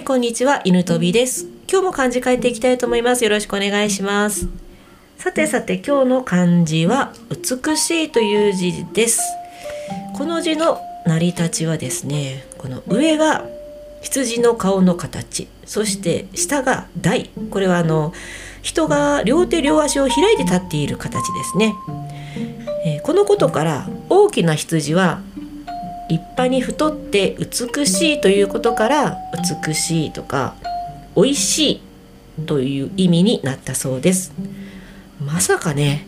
はいこんにちは。犬飛びです。今日も漢字書いていきたいと思います。よろしくお願いします。さてさて今日の漢字は美しいという字です。この字の成り立ちはですねこの上が羊の顔の形。そして下が台。これはあの人が両手両足を開いて立っている形ですね、えー、このことから大きな羊は立派に太って美しいということから美しいとか美味しいという意味になったそうです。まさかね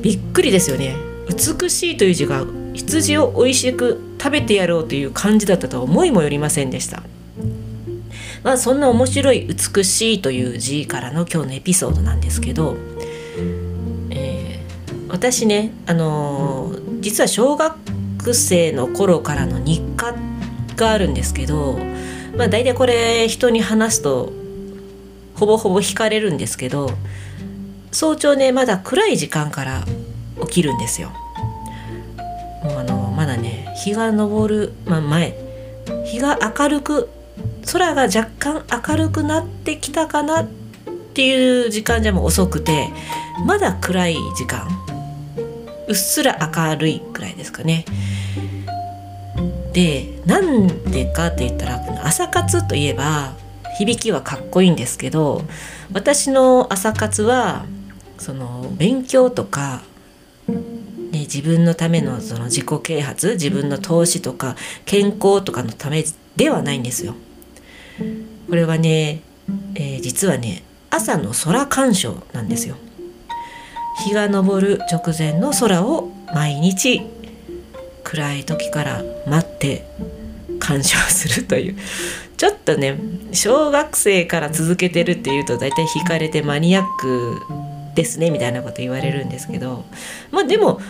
びっくりですよね。美しいという字が羊を美味しく食べてやろうという感じだったとは思いもよりませんでした。まあそんな面白い美しいという字からの今日のエピソードなんですけど、えー、私ねあのー、実は小学生の頃からの日課があるんですけどまあ大体これ人に話すとほぼほぼ引かれるんですけど早朝ねまだ暗い時間から起きるんですよ。もうあのまだね日が昇る、まあ、前日が明るく空が若干明るくなってきたかなっていう時間じゃもう遅くてまだ暗い時間うっすら明るいくらいですかね。でなんでかって言ったら朝活といえば響きはかっこいいんですけど私の朝活はその勉強とか、ね、自分のためのその自己啓発自分の投資とか健康とかのためではないんですよ。これはね、えー、実はね朝の空鑑賞なんですよ。日が昇る直前の空を毎日暗い時から待って鑑賞するという。ちょっとね小学生から続けてるっていうと大体惹かれてマニアックですねみたいなこと言われるんですけど。まあでも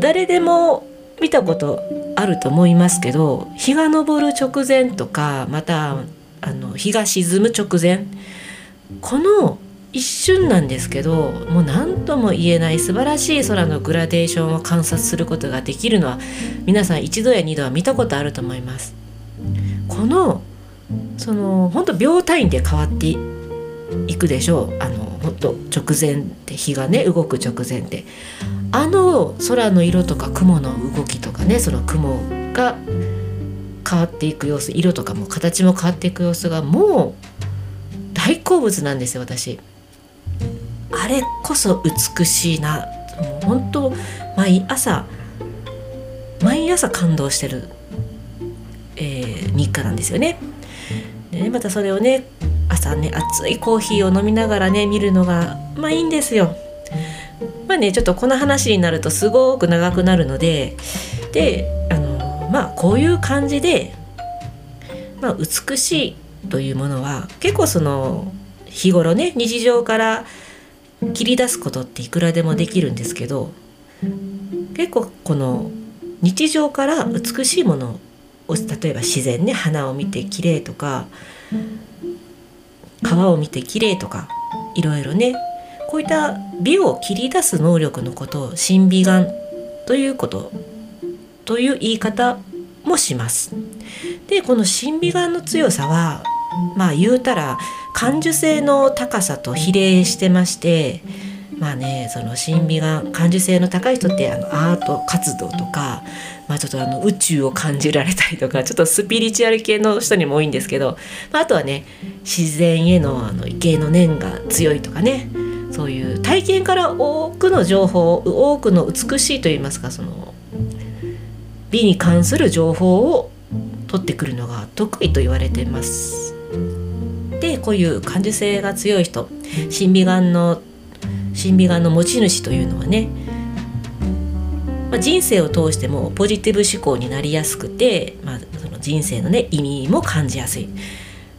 誰でも見たことあると思いますけど日が昇る直前とかまたあの日が沈む直前この一瞬なんですけどもう何とも言えない素晴らしい空のグラデーションを観察することができるのは皆さん一度や二度は見たことあると思います。このその本当秒単位で変わっていくでしょうあの本当直前って日がね動く直前ってあの空の色とか雲の動きとかねその雲が変わっていく様子色とかも形も変わっていく様子がもう大好物なんですよ私。あれこそ美しいなもう本当毎朝毎朝感動してる、えー、日課なんですよね。でまたそれをね朝ね熱いコーヒーを飲みながらね見るのがまあいいんですよ。まあねちょっとこの話になるとすごく長くなるのでであのまあこういう感じで、まあ、美しいというものは結構その日頃ね日常から切り出すことっていくらでもできるんですけど結構この日常から美しいものを例えば自然ね花を見て綺麗とか川を見て綺麗とかいろいろねこういった美を切り出す能力のことを神美眼ということという言い方もします。でこの神美眼の強さはまあ言うたら感受性の高さと比例してましてまあねその神秘が感受性の高い人ってあのアート活動とか、まあ、ちょっとあの宇宙を感じられたりとかちょっとスピリチュアル系の人にも多いんですけど、まあ、あとはね自然へのあの畏敬の念が強いとかねそういう体験から多くの情報多くの美しいといいますかその美に関する情報を取ってくるのが得意と言われてます。でこういう感受性が強い人審美眼の審美眼の持ち主というのはね、まあ、人生を通してもポジティブ思考になりやすくて、まあ、その人生のね意味も感じやすい。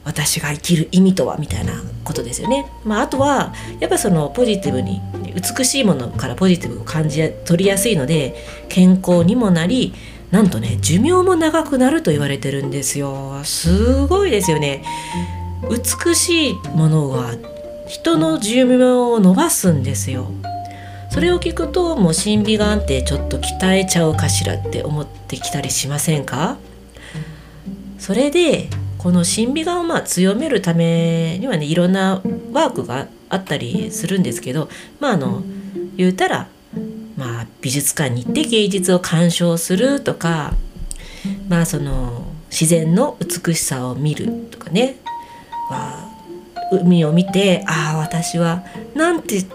私が生きる意味とはみたいなことですよね。まあ、あとはやっぱそのポジティブに美しいものからポジティブを感じ取りやすいので健康にもなりなんとね寿命も長くなると言われてるんですよ。すごいですよね。美しいものは人の寿命を伸ばすんですよ。それを聞くともう審美眼ってちょっと鍛えちゃうかしらって思ってきたりしませんか？それでこの審美眼をまあ強めるためにはねいろんなワークがあったりするんですけどまああの言うたら、まあ、美術館に行って芸術を鑑賞するとかまあその自然の美しさを見るとかね、まあ、海を見てああ私はなんて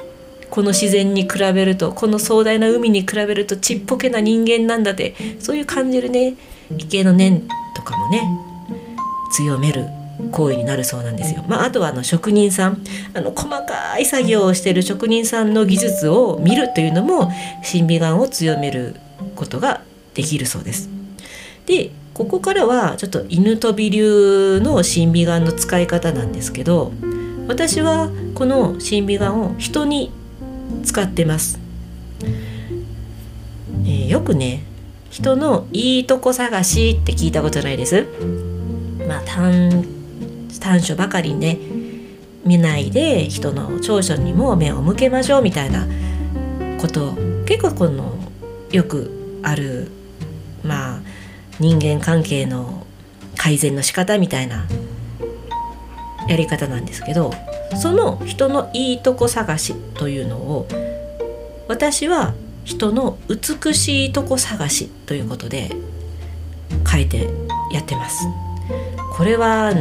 この自然に比べるとこの壮大な海に比べるとちっぽけな人間なんだってそういう感じるね畏敬の念とかもね強める行為になるそうなんですよ。まあ、あとはあの職人さんあの細かい作業をしている職人さんの技術を見るというのも審美眼を強めることができるそうです。でここからはちょっと犬飛び流の審美眼の使い方なんですけど私はこの審美眼を人に使ってます。えー、よくね人のいいとこ探しって聞いたことないです。まあ短短所ばかりね見ないで人の長所にも目を向けましょうみたいなこと結構このよくある人間関係の改善の仕方みたいなやり方なんですけどその人のいいとこ探しというのを私は人の美しいとこ探しということで書いてやってます。これは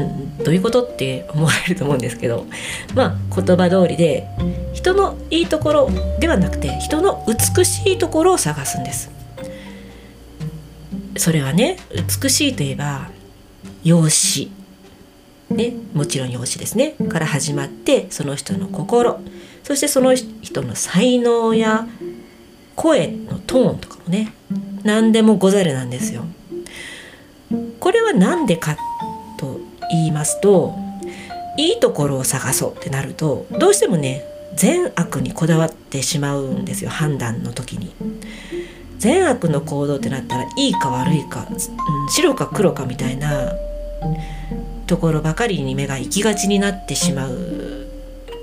どういうことって思われると思うんですけどまあ言葉通りで人のいいところではなくて人の美しいところを探すんです。それはね美しいといえば容姿ね、もちろん容姿ですねから始まってその人の心そしてその人の才能や声のトーンとかもね何でもござるなんですよ。これは何でかと言いますといいところを探そうってなるとどうしてもね善悪にこだわってしまうんですよ判断の時に。善悪の行動ってなったらいいか悪いか、うん、白か黒かみたいなところばかりに目が行きがちになってしまう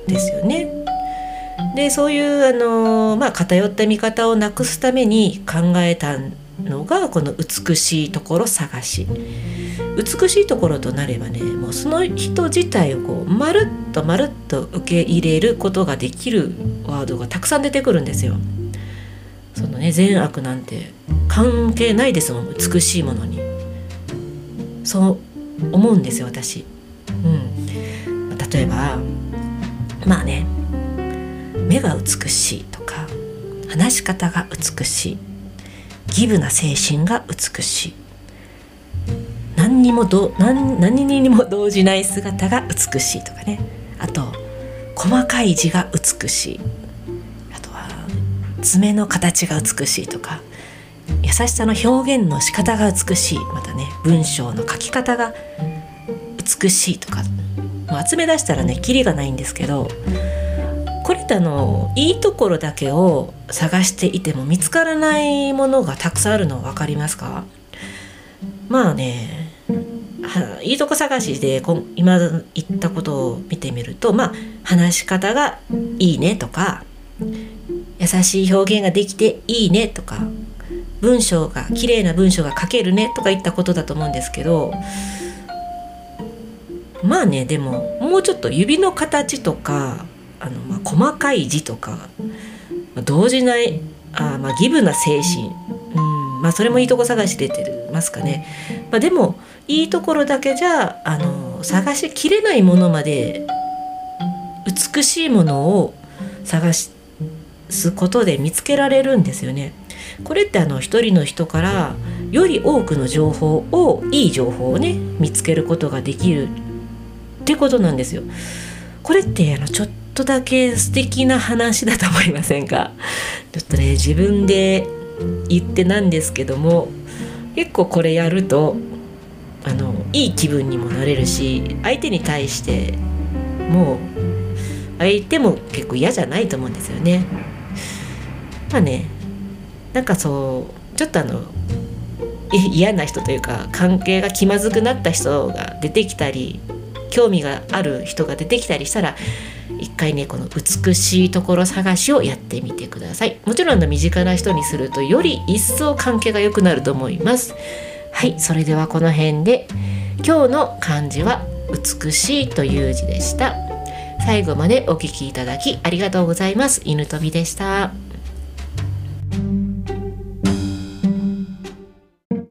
ですよね。でそういうあの、まあ、偏った見方をなくすために考えたのがこの美しいところ探し美しいところとなればねもうその人自体をこうまるっとまるっと受け入れることができるワードがたくさん出てくるんですよ。そのね善悪なんて関係ないですもん美しいものに。そう思うんですよ私。うん、例えばまあね目が美しいとか話し方が美しいギブな精神が美しい何にもど何何にも動じない姿が美しいとかねあと細かい字が美しい爪の形が美しいとか優しさの表現の仕方が美しいまたね文章の書き方が美しいとかもう集め出したらねキリがないんですけどこれってあのいいところだけを探していても見つからないものがたくさんあるの分かりますか？まあねいいとこ探しで今言ったことを見てみるとまあ話し方がいいねとか優しい表現ができていいねとか文章が綺麗な文章が書けるねとか言ったことだと思うんですけどまあねでももうちょっと指の形とかあの、まあ、細かい字とか、まあ、動じないあ、まあ、ギブな精神、うんまあ、それもいいとこ探し出てますかね、まあ、でもいいところだけじゃあの探しきれないものまで美しいものを探しすことで見つけられるんですよね。これってあの一人の人からより多くの情報をいい情報をね見つけることができるってことなんですよ。これってあのちょっとだけ素敵な話だと思いませんか？ちょっとね自分で言ってなんですけども結構これやるとあのいい気分にもなれるし相手に対してもう相手も結構嫌じゃないと思うんですよね。まあねなんかそうちょっとあの嫌な人というか関係が気まずくなった人が出てきたり興味がある人が出てきたりしたら一回ねこの美しいところ探しをやってみてください。もちろんの身近な人にするとより一層関係が良くなると思います。はいそれではこの辺で今日の漢字は美しいという字でした。最後までお聞きいただきありがとうございます。犬飛びでした。